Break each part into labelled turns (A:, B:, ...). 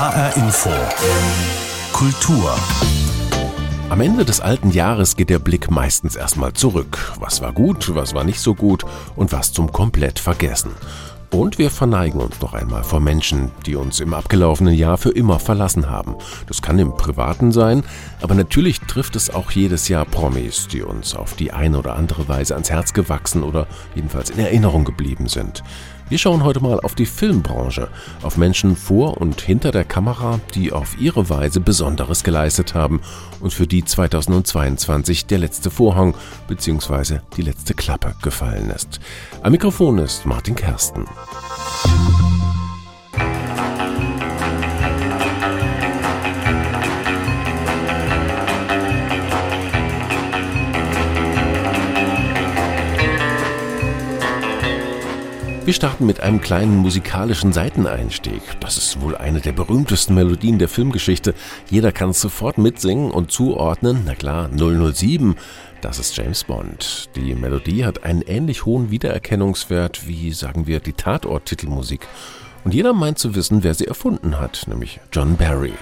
A: HR Info. Kultur.
B: Am Ende des alten Jahres geht der Blick meistens erstmal zurück. Was war gut, was war nicht so gut und was zum komplett vergessen. Und wir verneigen uns noch einmal vor Menschen, die uns im abgelaufenen Jahr für immer verlassen haben. Das kann im Privaten sein, aber natürlich trifft es auch jedes Jahr Promis, die uns auf die eine oder andere Weise ans Herz gewachsen oder jedenfalls in Erinnerung geblieben sind. Wir schauen heute mal auf die Filmbranche, auf Menschen vor und hinter der Kamera, die auf ihre Weise Besonderes geleistet haben und für die 2022 der letzte Vorhang bzw. die letzte Klappe gefallen ist. Am Mikrofon ist Martin Kersten. Wir starten mit einem kleinen musikalischen Seiteneinstieg. Das ist wohl eine der berühmtesten Melodien der Filmgeschichte. Jeder kann es sofort mitsingen und zuordnen. Na klar, 007. Das ist James Bond. Die Melodie hat einen ähnlich hohen Wiedererkennungswert wie, sagen wir, die Tatort-Titelmusik. Und jeder meint zu wissen, wer sie erfunden hat, nämlich John Barry.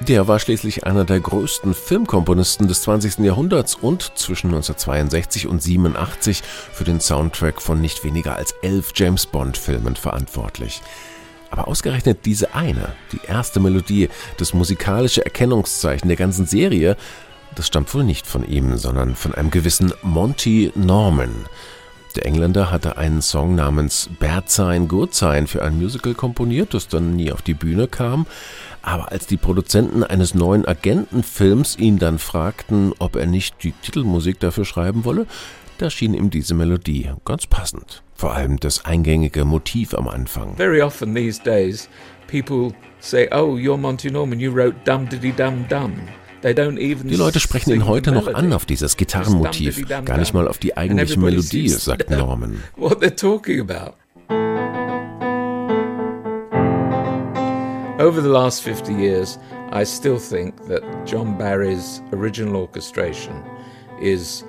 B: Der war schließlich einer der größten Filmkomponisten des 20. Jahrhunderts und zwischen 1962 und 87 für den Soundtrack von nicht weniger als elf James Bond-Filmen verantwortlich. Aber ausgerechnet diese eine, die erste Melodie, das musikalische Erkennungszeichen der ganzen Serie, das stammt wohl nicht von ihm, sondern von einem gewissen Monty Norman. Der Engländer hatte einen Song namens Bad Sign, Good Sign für ein Musical komponiert, das dann nie auf die Bühne kam. Aber als die Produzenten eines neuen Agentenfilms ihn dann fragten, ob er nicht die Titelmusik dafür schreiben wolle, da schien ihm diese Melodie ganz passend. Vor allem das eingängige Motiv am Anfang.
C: Very often these days people say, oh, you're Monty Norman, you wrote Dum Diddy Dum Dum.
B: Die Leute sprechen ihn heute noch an auf dieses Gitarrenmotiv, gar nicht mal auf die eigentliche Melodie, sagt Norman.
C: What they're talking about. Over the last 50 years, I still think that John Barry's original orchestration is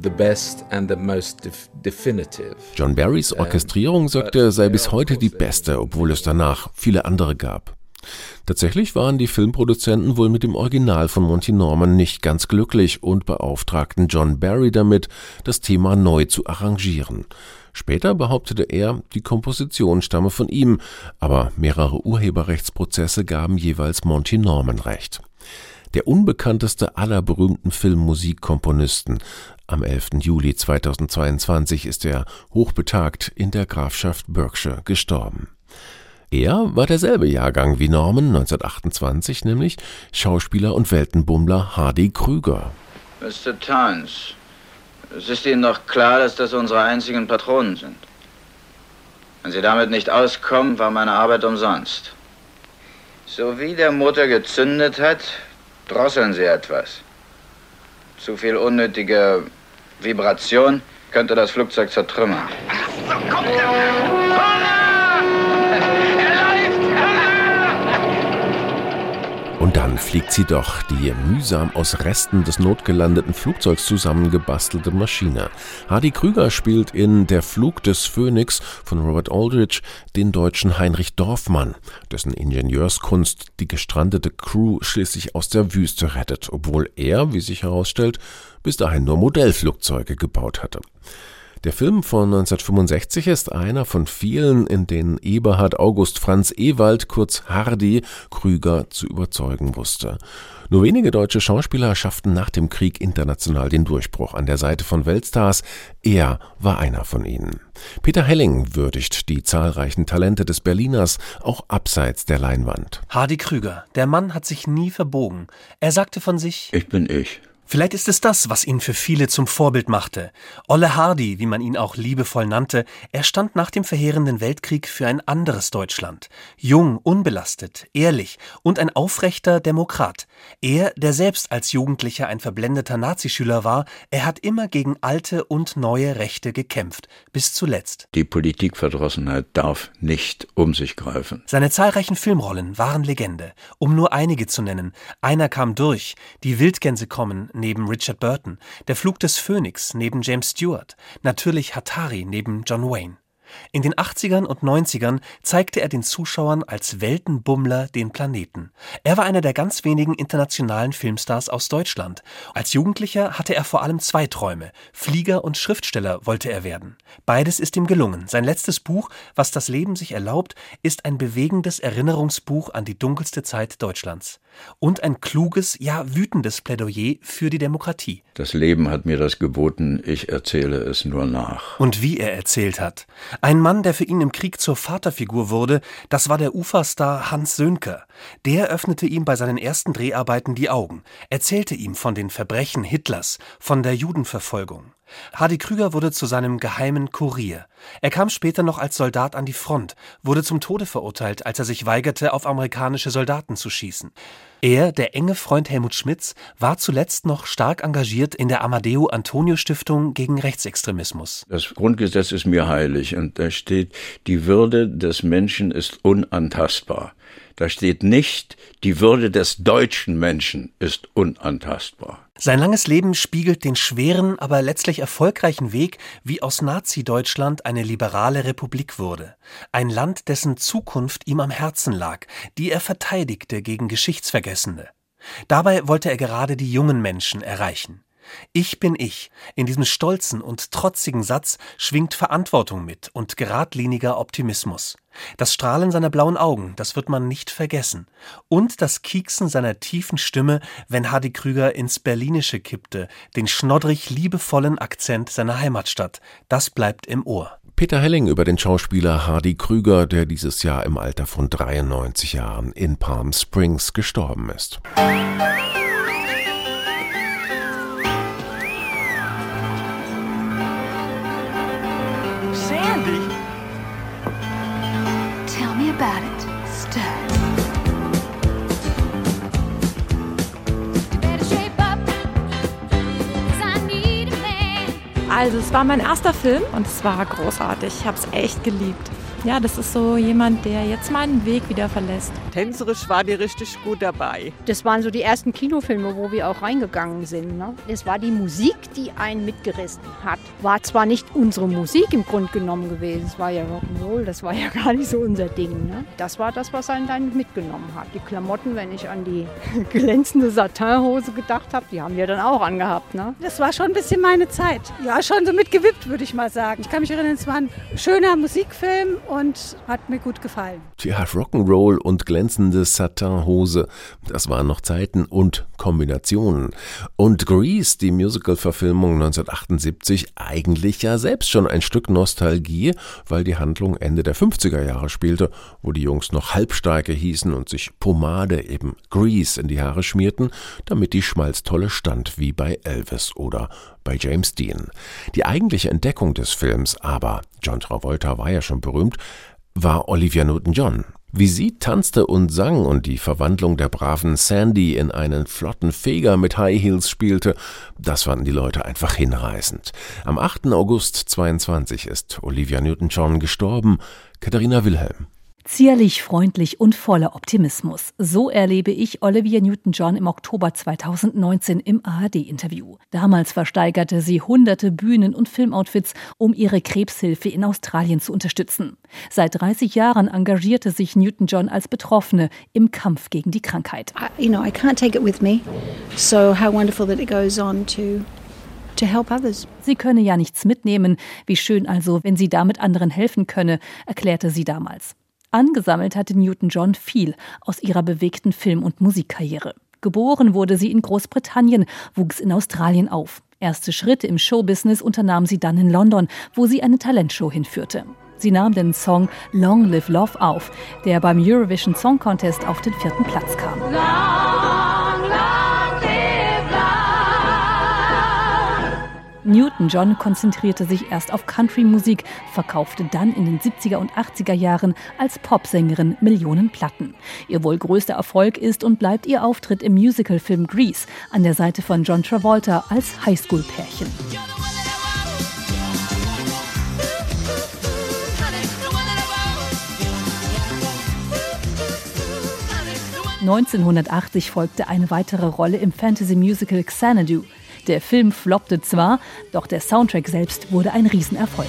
C: the best and the most definitive.
B: John Barrys Orchestrierung, sagt er, sei bis heute die beste, obwohl es danach viele andere gab. Tatsächlich waren die Filmproduzenten wohl mit dem Original von Monty Norman nicht ganz glücklich und beauftragten John Barry damit, das Thema neu zu arrangieren. Später behauptete er, die Komposition stamme von ihm, aber mehrere Urheberrechtsprozesse gaben jeweils Monty Norman recht. Der unbekannteste aller berühmten Filmmusikkomponisten. Am 11. Juli 2022 ist er hochbetagt in der Grafschaft Berkshire gestorben. Er war derselbe Jahrgang wie Norman 1928, nämlich Schauspieler und Weltenbummler Hardy Krüger.
D: Mr. Towns, es ist Ihnen doch klar, dass das unsere einzigen Patronen sind. Wenn Sie damit nicht auskommen, war meine Arbeit umsonst. So wie der Motor gezündet hat, drosseln Sie etwas. Zu viel unnötige Vibration könnte das Flugzeug zertrümmern. Ach, so kommt er!
B: Und dann fliegt sie doch, die mühsam aus Resten des notgelandeten Flugzeugs zusammengebastelte Maschine. Hardy Krüger spielt in Der Flug des Phönix von Robert Aldrich den deutschen Heinrich Dorfmann, dessen Ingenieurskunst die gestrandete Crew schließlich aus der Wüste rettet, obwohl er, wie sich herausstellt, bis dahin nur Modellflugzeuge gebaut hatte. Der Film von 1965 ist einer von vielen, in denen Eberhard August Franz Ewald, kurz Hardy, Krüger zu überzeugen wusste. Nur wenige deutsche Schauspieler schafften nach dem Krieg international den Durchbruch an der Seite von Weltstars. Er war einer von ihnen. Peter Helling würdigt die zahlreichen Talente des Berliners auch abseits der Leinwand.
E: Hardy Krüger, der Mann hat sich nie verbogen. Er sagte von sich:
F: Ich bin ich.
E: Vielleicht ist es das, was ihn für viele zum Vorbild machte. Olle Hardy, wie man ihn auch liebevoll nannte, er stand nach dem verheerenden Weltkrieg für ein anderes Deutschland. Jung, unbelastet, ehrlich und ein aufrechter Demokrat. Er, der selbst als Jugendlicher ein verblendeter Nazischüler war, er hat immer gegen alte und neue Rechte gekämpft, bis zuletzt.
F: Die Politikverdrossenheit darf nicht um sich greifen.
E: Seine zahlreichen Filmrollen waren Legende. Um nur einige zu nennen. Einer kam durch, die Wildgänse kommen, neben Richard Burton, Der Flug des Phönix neben James Stewart, natürlich Hatari neben John Wayne. In den 80ern und 90ern zeigte er den Zuschauern als Weltenbummler den Planeten. Er war einer der ganz wenigen internationalen Filmstars aus Deutschland. Als Jugendlicher hatte er vor allem zwei Träume. Flieger und Schriftsteller wollte er werden. Beides ist ihm gelungen. Sein letztes Buch, Was das Leben sich erlaubt, ist ein bewegendes Erinnerungsbuch an die dunkelste Zeit Deutschlands. Und ein kluges, ja wütendes Plädoyer für die Demokratie.
F: Das Leben hat mir das geboten, ich erzähle es nur nach.
E: Und wie er erzählt hat. Ein Mann, der für ihn im Krieg zur Vaterfigur wurde, das war der Uferstar Hans Sönker. Der öffnete ihm bei seinen ersten Dreharbeiten die Augen, erzählte ihm von den Verbrechen Hitlers, von der Judenverfolgung. Hardy Krüger wurde zu seinem geheimen Kurier. Er kam später noch als Soldat an die Front, wurde zum Tode verurteilt, als er sich weigerte, auf amerikanische Soldaten zu schießen. Er, der enge Freund Helmut Schmidts, war zuletzt noch stark engagiert in der Amadeo Antonio Stiftung gegen Rechtsextremismus.
F: Das Grundgesetz ist mir heilig und da steht, die Würde des Menschen ist unantastbar. Da steht nicht, die Würde des deutschen Menschen ist unantastbar.
E: Sein langes Leben spiegelt den schweren, aber letztlich erfolgreichen Weg, wie aus Nazi-Deutschland eine liberale Republik wurde. Ein Land, dessen Zukunft ihm am Herzen lag, die er verteidigte gegen Geschichtsvergessene. Dabei wollte er gerade die jungen Menschen erreichen. Ich bin ich. In diesem stolzen und trotzigen Satz schwingt Verantwortung mit und geradliniger Optimismus. Das Strahlen seiner blauen Augen, das wird man nicht vergessen. Und das Kieksen seiner tiefen Stimme, wenn Hardy Krüger ins Berlinische kippte, den schnoddrig liebevollen Akzent seiner Heimatstadt, das bleibt im Ohr.
B: Peter Helling über den Schauspieler Hardy Krüger, der dieses Jahr im Alter von 93 Jahren in Palm Springs gestorben ist.
G: about it, Stud.
H: Also es war mein erster Film und es war großartig. Ich habe es echt geliebt. Ja, das ist so jemand, der jetzt meinen Weg wieder verlässt.
I: Tänzerisch war die richtig gut dabei.
J: Das waren so die ersten Kinofilme, wo wir auch reingegangen sind. Ne? Es war die Musik, die einen mitgerissen hat. War zwar nicht unsere Musik im Grunde genommen gewesen, es war ja Rock'n'Roll, das war ja gar nicht so unser Ding. Ne? Das war das, was einen dann mitgenommen hat. Die Klamotten, wenn ich an die glänzende Satinhose gedacht habe, die haben wir dann auch angehabt. Ne?
K: Das war schon ein bisschen meine Zeit. Ja, schon so mitgewippt, würde ich mal sagen. Ich kann mich erinnern, es war ein schöner Musikfilm und hat mir gut gefallen.
B: Tja, Rock'n'Roll und glänzende Satinhose, das waren noch Zeiten und Kombinationen. Und Grease, die Musical-Verfilmung 1978, eigentlich ja selbst schon ein Stück Nostalgie, weil die Handlung Ende der 50er Jahre spielte, wo die Jungs noch Halbsteige hießen und sich Pomade, eben Grease, in die Haare schmierten, damit die Schmalztolle stand wie bei Elvis oder bei James Dean. Die eigentliche Entdeckung des Films aber, John Travolta war ja schon berühmt, war Olivia Newton-John. Wie sie tanzte und sang und die Verwandlung der braven Sandy in einen flotten Feger mit High Heels spielte, das fanden die Leute einfach hinreißend. Am 8. August 22 ist Olivia Newton-John gestorben. Katharina Wilhelm.
L: Zierlich, freundlich und voller Optimismus. So erlebe ich Olivia Newton-John im Oktober 2019 im ARD-Interview. Damals versteigerte sie hunderte Bühnen- und Filmoutfits, um ihre Krebshilfe in Australien zu unterstützen. Seit 30 Jahren engagierte sich Newton-John als Betroffene im Kampf gegen die Krankheit.
M: I, you know, I can't take it with me. So how wonderful that it goes on to
L: Sie könne ja nichts mitnehmen. Wie schön also, wenn sie damit anderen helfen könne, erklärte sie damals. Angesammelt hatte Newton-John viel aus ihrer bewegten Film- und Musikkarriere. Geboren wurde sie in Großbritannien, wuchs in Australien auf. Erste Schritte im Showbusiness unternahm sie dann in London, wo sie eine Talentshow hinführte. Sie nahm den Song Long Live Love auf, der beim Eurovision Song Contest auf den vierten Platz kam. Newton-John konzentrierte sich erst auf Country-Musik, verkaufte dann in den 70er und 80er Jahren als Popsängerin Millionen Platten. Ihr wohl größter Erfolg ist und bleibt ihr Auftritt im Musicalfilm Grease an der Seite von John Travolta als Highschool-Pärchen. 1980 folgte eine weitere Rolle im Fantasy-Musical Xanadu. Der Film floppte zwar, doch der Soundtrack selbst wurde ein Riesenerfolg.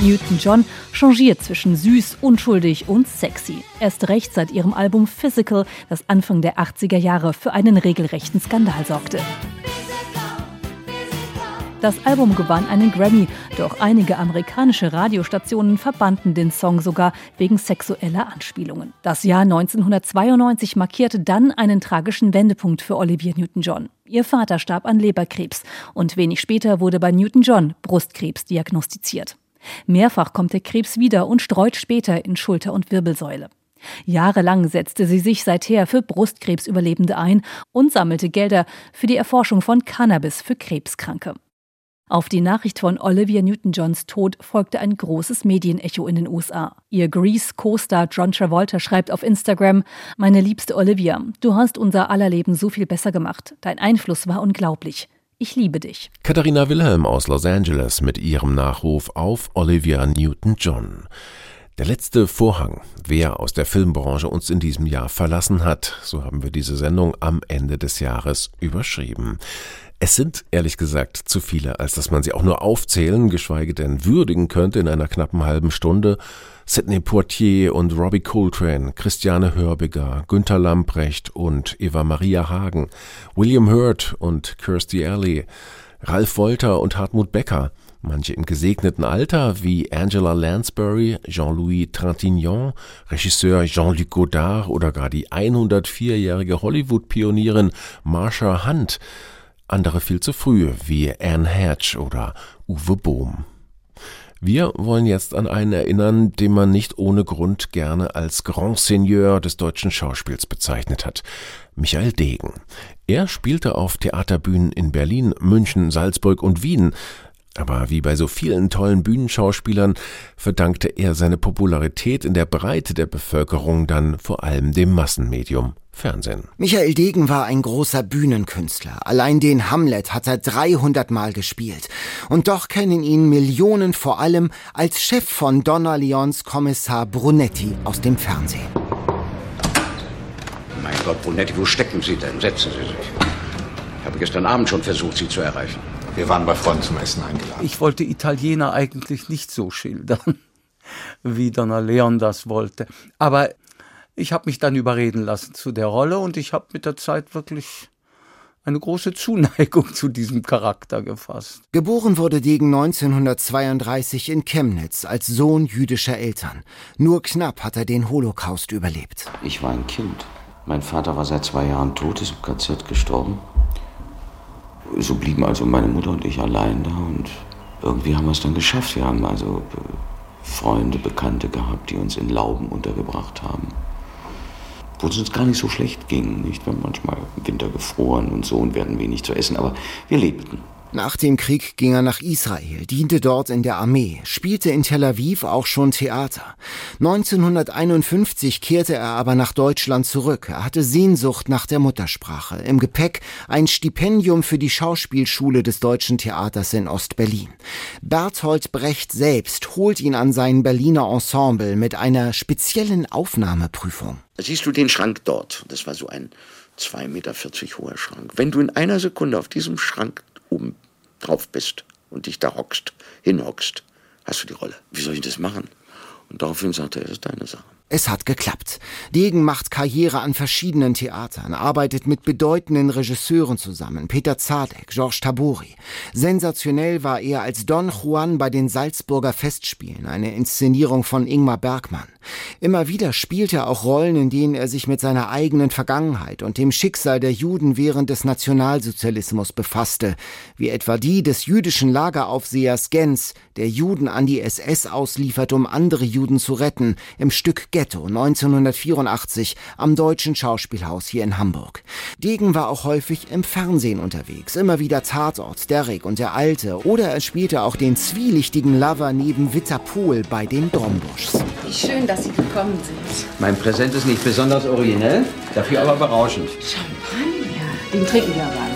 L: Newton John changiert zwischen süß, unschuldig und sexy. Erst recht seit ihrem Album Physical, das Anfang der 80er Jahre für einen regelrechten Skandal sorgte. Das Album gewann einen Grammy, doch einige amerikanische Radiostationen verbannten den Song sogar wegen sexueller Anspielungen. Das Jahr 1992 markierte dann einen tragischen Wendepunkt für Olivia Newton-John. Ihr Vater starb an Leberkrebs und wenig später wurde bei Newton-John Brustkrebs diagnostiziert. Mehrfach kommt der Krebs wieder und streut später in Schulter und Wirbelsäule. Jahrelang setzte sie sich seither für Brustkrebsüberlebende ein und sammelte Gelder für die Erforschung von Cannabis für Krebskranke. Auf die Nachricht von Olivia Newton-Johns Tod folgte ein großes Medienecho in den USA. Ihr Grease-Co-Star John Travolta schreibt auf Instagram: Meine liebste Olivia, du hast unser aller Leben so viel besser gemacht. Dein Einfluss war unglaublich. Ich liebe dich.
B: Katharina Wilhelm aus Los Angeles mit ihrem Nachruf auf Olivia Newton-John. Der letzte Vorhang, wer aus der Filmbranche uns in diesem Jahr verlassen hat, so haben wir diese Sendung am Ende des Jahres überschrieben. Es sind ehrlich gesagt zu viele, als dass man sie auch nur aufzählen, geschweige denn würdigen könnte in einer knappen halben Stunde. Sidney Poitier und Robbie Coltrane, Christiane Hörbiger, Günther Lamprecht und Eva Maria Hagen, William Hurt und Kirstie Alley, Ralf Wolter und Hartmut Becker, manche im gesegneten Alter wie Angela Lansbury, Jean-Louis Trintignant, Regisseur Jean-Luc Godard oder gar die 104-jährige Hollywood-Pionierin Marsha Hunt, andere viel zu früh, wie Anne Hatch oder Uwe Bohm. Wir wollen jetzt an einen erinnern, den man nicht ohne Grund gerne als Grand Seigneur des deutschen Schauspiels bezeichnet hat. Michael Degen. Er spielte auf Theaterbühnen in Berlin, München, Salzburg und Wien, aber wie bei so vielen tollen Bühnenschauspielern verdankte er seine Popularität in der Breite der Bevölkerung dann vor allem dem Massenmedium Fernsehen.
N: Michael Degen war ein großer Bühnenkünstler. Allein den Hamlet hat er 300 Mal gespielt. Und doch kennen ihn Millionen vor allem als Chef von Donna Leons Kommissar Brunetti aus dem Fernsehen.
O: Mein Gott, Brunetti, wo stecken Sie denn? Setzen Sie sich. Ich habe gestern Abend schon versucht, Sie zu erreichen.
P: Wir waren bei Freunden zum Essen eingeladen.
Q: Ich wollte Italiener eigentlich nicht so schildern, wie Donna Leon das wollte. Aber ich habe mich dann überreden lassen zu der Rolle und ich habe mit der Zeit wirklich eine große Zuneigung zu diesem Charakter gefasst.
N: Geboren wurde Degen 1932 in Chemnitz als Sohn jüdischer Eltern. Nur knapp hat er den Holocaust überlebt.
R: Ich war ein Kind. Mein Vater war seit zwei Jahren tot, ist im KZ gestorben. So blieben also meine Mutter und ich allein da und irgendwie haben wir es dann geschafft. Wir haben also Freunde, Bekannte gehabt, die uns in Lauben untergebracht haben wo es uns gar nicht so schlecht ging. Nicht? Wir haben manchmal im Winter gefroren und so und werden wenig zu essen, aber wir lebten.
N: Nach dem Krieg ging er nach Israel, diente dort in der Armee, spielte in Tel Aviv auch schon Theater. 1951 kehrte er aber nach Deutschland zurück. Er hatte Sehnsucht nach der Muttersprache. Im Gepäck ein Stipendium für die Schauspielschule des Deutschen Theaters in Ostberlin. Berthold Brecht selbst holt ihn an sein Berliner Ensemble mit einer speziellen Aufnahmeprüfung.
R: Siehst du den Schrank dort? Das war so ein 2,40 Meter hoher Schrank. Wenn du in einer Sekunde auf diesem Schrank oben drauf bist und dich da hockst, hinhockst, hast du die Rolle. Wie soll ich das machen? Und daraufhin sagte er, es ist deine Sache.
N: Es hat geklappt. Degen macht Karriere an verschiedenen Theatern, arbeitet mit bedeutenden Regisseuren zusammen, Peter Zadek, Georges Tabori. Sensationell war er als Don Juan bei den Salzburger Festspielen, eine Inszenierung von Ingmar Bergmann. Immer wieder spielt er auch Rollen, in denen er sich mit seiner eigenen Vergangenheit und dem Schicksal der Juden während des Nationalsozialismus befasste, wie etwa die des jüdischen Lageraufsehers Gens, der Juden an die SS ausliefert, um andere Juden zu retten, im Stück Ghetto 1984 am Deutschen Schauspielhaus hier in Hamburg. Degen war auch häufig im Fernsehen unterwegs, immer wieder Tatort, Derrick und der Alte oder er spielte auch den zwielichtigen Lover neben Witter Pohl bei den Dombuschs.
S: Wie schön, dass Sie gekommen sind.
O: Mein Präsent ist nicht besonders originell, dafür aber berauschend.
S: Champagner, den trinken wir aber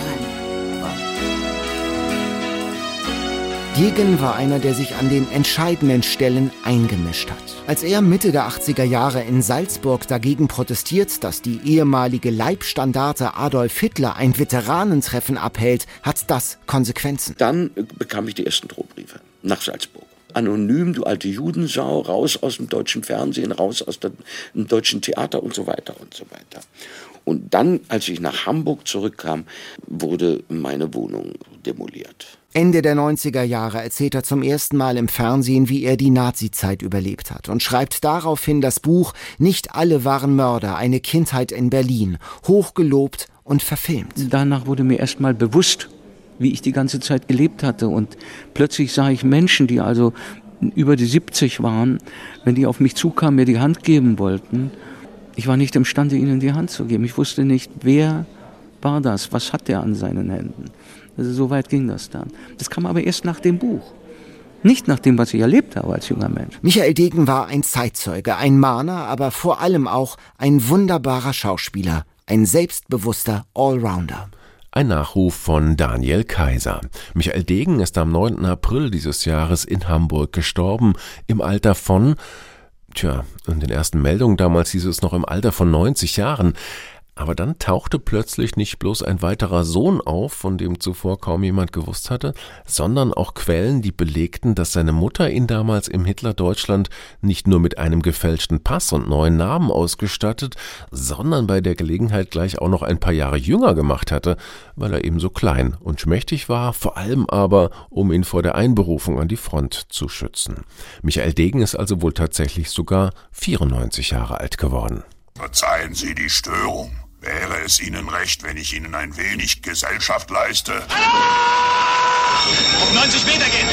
N: Degen war einer, der sich an den entscheidenden Stellen eingemischt hat. Als er Mitte der 80er Jahre in Salzburg dagegen protestiert, dass die ehemalige Leibstandarte Adolf Hitler ein Veteranentreffen abhält, hat das Konsequenzen.
R: Dann bekam ich die ersten Drohbriefe nach Salzburg.
F: Anonym, du alte Judensau, raus aus dem deutschen Fernsehen, raus aus dem deutschen Theater und so weiter und so weiter. Und dann, als ich nach Hamburg zurückkam, wurde meine Wohnung demoliert.
N: Ende der 90er Jahre erzählt er zum ersten Mal im Fernsehen, wie er die Nazizeit überlebt hat und schreibt daraufhin das Buch Nicht alle waren Mörder, eine Kindheit in Berlin, hochgelobt und verfilmt.
Q: Danach wurde mir erst mal bewusst, wie ich die ganze Zeit gelebt hatte und plötzlich sah ich Menschen, die also über die 70 waren, wenn die auf mich zukamen, mir die Hand geben wollten. Ich war nicht imstande, ihnen die Hand zu geben. Ich wusste nicht, wer war das, was hat der an seinen Händen. Also so weit ging das dann. Das kam aber erst nach dem Buch. Nicht nach dem, was ich erlebt habe als junger Mensch.
N: Michael Degen war ein Zeitzeuge, ein Mahner, aber vor allem auch ein wunderbarer Schauspieler, ein selbstbewusster Allrounder.
B: Ein Nachruf von Daniel Kaiser. Michael Degen ist am 9. April dieses Jahres in Hamburg gestorben, im Alter von, tja, in den ersten Meldungen damals hieß es noch im Alter von 90 Jahren. Aber dann tauchte plötzlich nicht bloß ein weiterer Sohn auf, von dem zuvor kaum jemand gewusst hatte, sondern auch Quellen, die belegten, dass seine Mutter ihn damals im Hitlerdeutschland nicht nur mit einem gefälschten Pass und neuen Namen ausgestattet, sondern bei der Gelegenheit gleich auch noch ein paar Jahre jünger gemacht hatte, weil er eben so klein und schmächtig war, vor allem aber, um ihn vor der Einberufung an die Front zu schützen. Michael Degen ist also wohl tatsächlich sogar 94 Jahre alt geworden.
T: Verzeihen Sie die Störung. Wäre es Ihnen recht, wenn ich Ihnen ein wenig Gesellschaft leiste?
A: Auf 90 Meter gehen!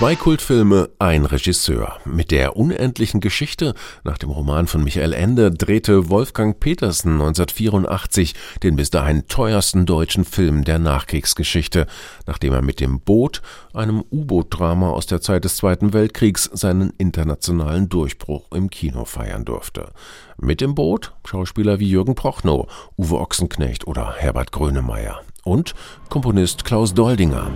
B: Zwei Kultfilme, ein Regisseur. Mit der unendlichen Geschichte nach dem Roman von Michael Ende drehte Wolfgang Petersen 1984 den bis dahin teuersten deutschen Film der Nachkriegsgeschichte, nachdem er mit dem Boot, einem U-Boot-Drama aus der Zeit des Zweiten Weltkriegs, seinen internationalen Durchbruch im Kino feiern durfte. Mit dem Boot Schauspieler wie Jürgen Prochnow, Uwe Ochsenknecht oder Herbert Grönemeyer und Komponist Klaus Doldinger.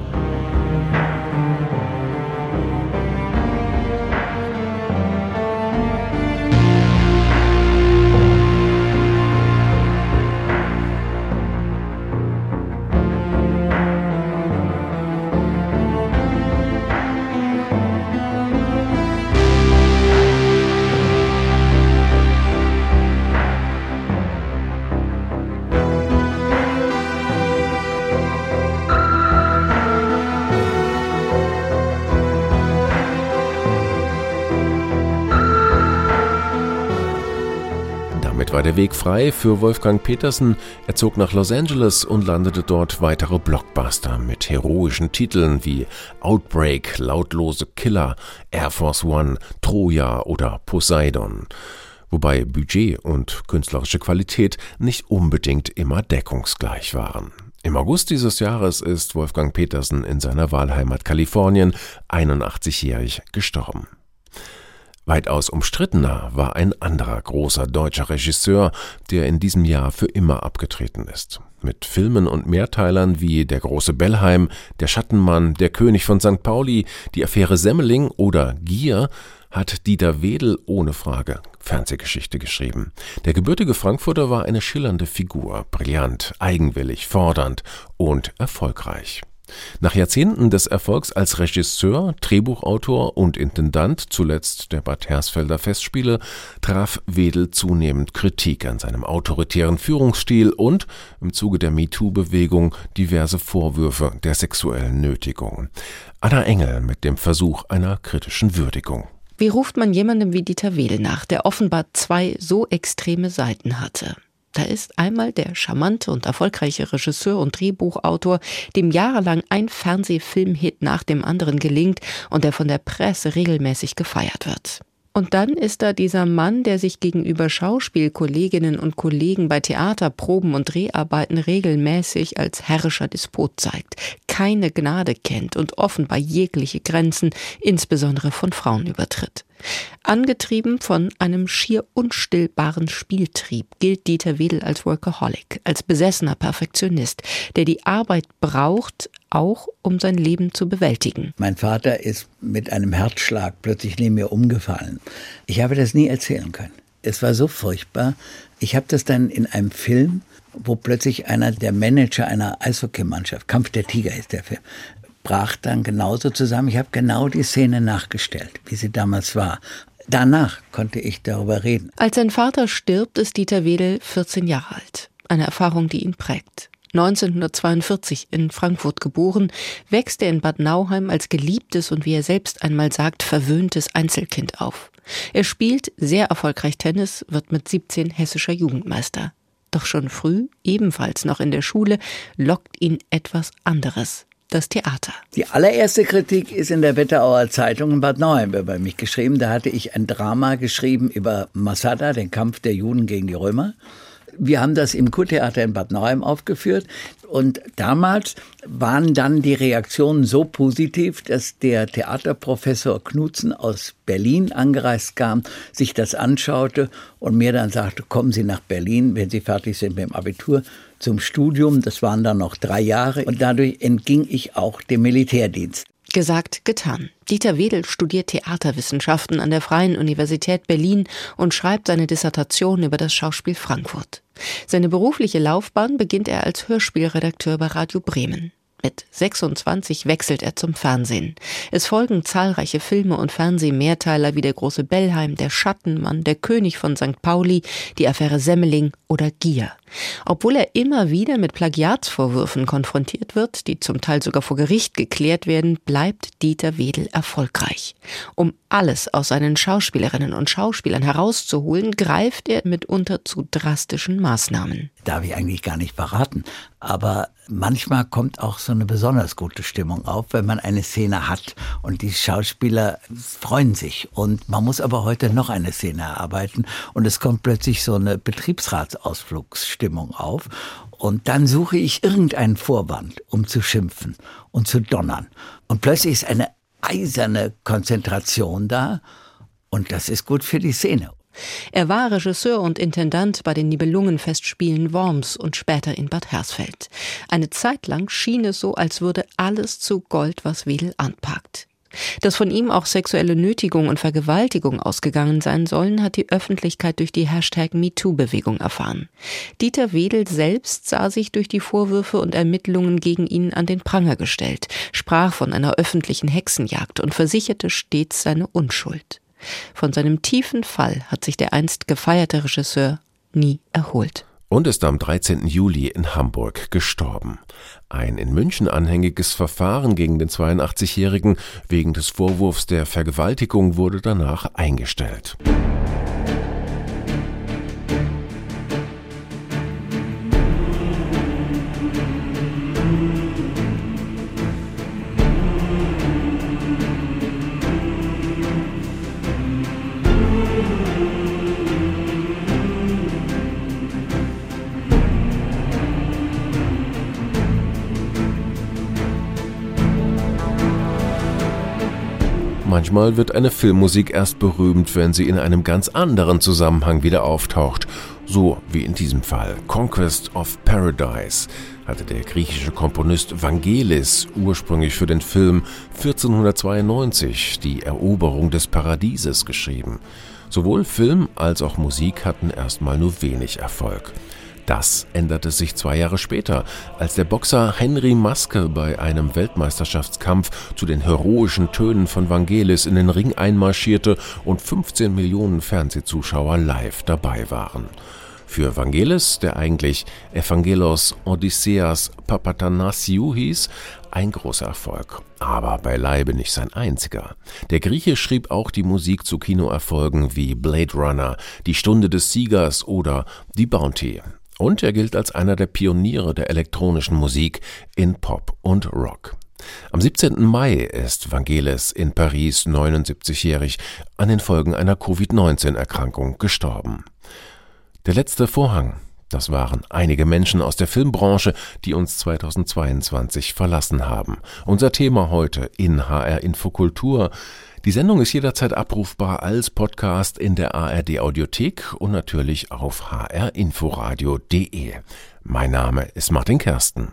B: War der Weg frei für Wolfgang Petersen. Er zog nach Los Angeles und landete dort weitere Blockbuster mit heroischen Titeln wie Outbreak, Lautlose Killer, Air Force One, Troja oder Poseidon. Wobei Budget und künstlerische Qualität nicht unbedingt immer deckungsgleich waren. Im August dieses Jahres ist Wolfgang Petersen in seiner Wahlheimat Kalifornien 81-jährig gestorben. Weitaus umstrittener war ein anderer großer deutscher Regisseur, der in diesem Jahr für immer abgetreten ist. Mit Filmen und Mehrteilern wie Der große Bellheim, Der Schattenmann, Der König von St. Pauli, Die Affäre Semmeling oder Gier hat Dieter Wedel ohne Frage Fernsehgeschichte geschrieben. Der gebürtige Frankfurter war eine schillernde Figur, brillant, eigenwillig, fordernd und erfolgreich. Nach Jahrzehnten des Erfolgs als Regisseur, Drehbuchautor und Intendant, zuletzt der Bad Hersfelder Festspiele, traf Wedel zunehmend Kritik an seinem autoritären Führungsstil und im Zuge der MeToo-Bewegung diverse Vorwürfe der sexuellen Nötigung. Anna Engel mit dem Versuch einer kritischen Würdigung.
U: Wie ruft man jemandem wie Dieter Wedel nach, der offenbar zwei so extreme Seiten hatte? Da ist einmal der charmante und erfolgreiche Regisseur und Drehbuchautor, dem jahrelang ein Fernsehfilmhit nach dem anderen gelingt und der von der Presse regelmäßig gefeiert wird. Und dann ist da dieser Mann, der sich gegenüber Schauspielkolleginnen und Kollegen bei Theaterproben und Dreharbeiten regelmäßig als herrischer Despot zeigt, keine Gnade kennt und offenbar jegliche Grenzen, insbesondere von Frauen übertritt. Angetrieben von einem schier unstillbaren Spieltrieb gilt Dieter Wedel als Workaholic, als besessener Perfektionist, der die Arbeit braucht, auch um sein Leben zu bewältigen.
V: Mein Vater ist mit einem Herzschlag plötzlich neben mir umgefallen. Ich habe das nie erzählen können. Es war so furchtbar. Ich habe das dann in einem Film, wo plötzlich einer der Manager einer Eishockeymannschaft, Kampf der Tiger ist der Film, brach dann genauso zusammen. Ich habe genau die Szene nachgestellt, wie sie damals war. Danach konnte ich darüber reden.
U: Als sein Vater stirbt, ist Dieter Wedel 14 Jahre alt. Eine Erfahrung, die ihn prägt. 1942 in Frankfurt geboren, wächst er in Bad Nauheim als geliebtes und wie er selbst einmal sagt, verwöhntes Einzelkind auf. Er spielt sehr erfolgreich Tennis, wird mit 17 hessischer Jugendmeister. Doch schon früh, ebenfalls noch in der Schule, lockt ihn etwas anderes. Das Theater.
V: Die allererste Kritik ist in der Wetterauer Zeitung in Bad Nauheim über mich geschrieben. Da hatte ich ein Drama geschrieben über Masada, den Kampf der Juden gegen die Römer. Wir haben das im Kurtheater in Bad Nauheim aufgeführt. Und damals waren dann die Reaktionen so positiv, dass der Theaterprofessor Knutzen aus Berlin angereist kam, sich das anschaute und mir dann sagte, kommen Sie nach Berlin, wenn Sie fertig sind mit dem Abitur, zum Studium. Das waren dann noch drei Jahre. Und dadurch entging ich auch dem Militärdienst.
U: Gesagt, getan. Dieter Wedel studiert Theaterwissenschaften an der Freien Universität Berlin und schreibt seine Dissertation über das Schauspiel Frankfurt. Seine berufliche Laufbahn beginnt er als Hörspielredakteur bei Radio Bremen. Mit 26 wechselt er zum Fernsehen. Es folgen zahlreiche Filme und Fernsehmehrteiler wie Der große Bellheim, Der Schattenmann, Der König von St. Pauli, Die Affäre Semmeling oder Gier. Obwohl er immer wieder mit Plagiatsvorwürfen konfrontiert wird, die zum Teil sogar vor Gericht geklärt werden, bleibt Dieter Wedel erfolgreich. Um alles aus seinen Schauspielerinnen und Schauspielern herauszuholen, greift er mitunter zu drastischen Maßnahmen.
V: Darf ich eigentlich gar nicht verraten. Aber manchmal kommt auch so eine besonders gute Stimmung auf, wenn man eine Szene hat und die Schauspieler freuen sich. Und man muss aber heute noch eine Szene erarbeiten und es kommt plötzlich so eine Betriebsratsausflugsstimmung auf. Und dann suche ich irgendeinen Vorwand, um zu schimpfen und zu donnern. Und plötzlich ist eine eiserne Konzentration da. Und das ist gut für die Szene.
U: Er war Regisseur und Intendant bei den Nibelungenfestspielen Worms und später in Bad Hersfeld. Eine Zeit lang schien es so, als würde alles zu Gold, was Wedel anpackt. Dass von ihm auch sexuelle Nötigung und Vergewaltigung ausgegangen sein sollen, hat die Öffentlichkeit durch die Hashtag MeToo-Bewegung erfahren. Dieter Wedel selbst sah sich durch die Vorwürfe und Ermittlungen gegen ihn an den Pranger gestellt, sprach von einer öffentlichen Hexenjagd und versicherte stets seine Unschuld. Von seinem tiefen Fall hat sich der einst gefeierte Regisseur nie erholt.
B: Und ist am 13. Juli in Hamburg gestorben. Ein in München anhängiges Verfahren gegen den 82-Jährigen wegen des Vorwurfs der Vergewaltigung wurde danach eingestellt. Manchmal wird eine Filmmusik erst berühmt, wenn sie in einem ganz anderen Zusammenhang wieder auftaucht. So wie in diesem Fall. Conquest of Paradise hatte der griechische Komponist Vangelis ursprünglich für den Film 1492 die Eroberung des Paradieses geschrieben. Sowohl Film als auch Musik hatten erstmal nur wenig Erfolg. Das änderte sich zwei Jahre später, als der Boxer Henry Maske bei einem Weltmeisterschaftskampf zu den heroischen Tönen von Vangelis in den Ring einmarschierte und 15 Millionen Fernsehzuschauer live dabei waren. Für Vangelis, der eigentlich Evangelos Odysseas Papatanasiou hieß, ein großer Erfolg, aber beileibe nicht sein einziger. Der Grieche schrieb auch die Musik zu Kinoerfolgen wie Blade Runner, Die Stunde des Siegers oder Die Bounty. Und er gilt als einer der Pioniere der elektronischen Musik in Pop und Rock. Am 17. Mai ist Vangelis in Paris 79-jährig an den Folgen einer Covid-19-Erkrankung gestorben. Der letzte Vorhang, das waren einige Menschen aus der Filmbranche, die uns 2022 verlassen haben. Unser Thema heute in HR Infokultur die Sendung ist jederzeit abrufbar als Podcast in der ARD Audiothek und natürlich auf hrinforadio.de. Mein Name ist Martin Kersten.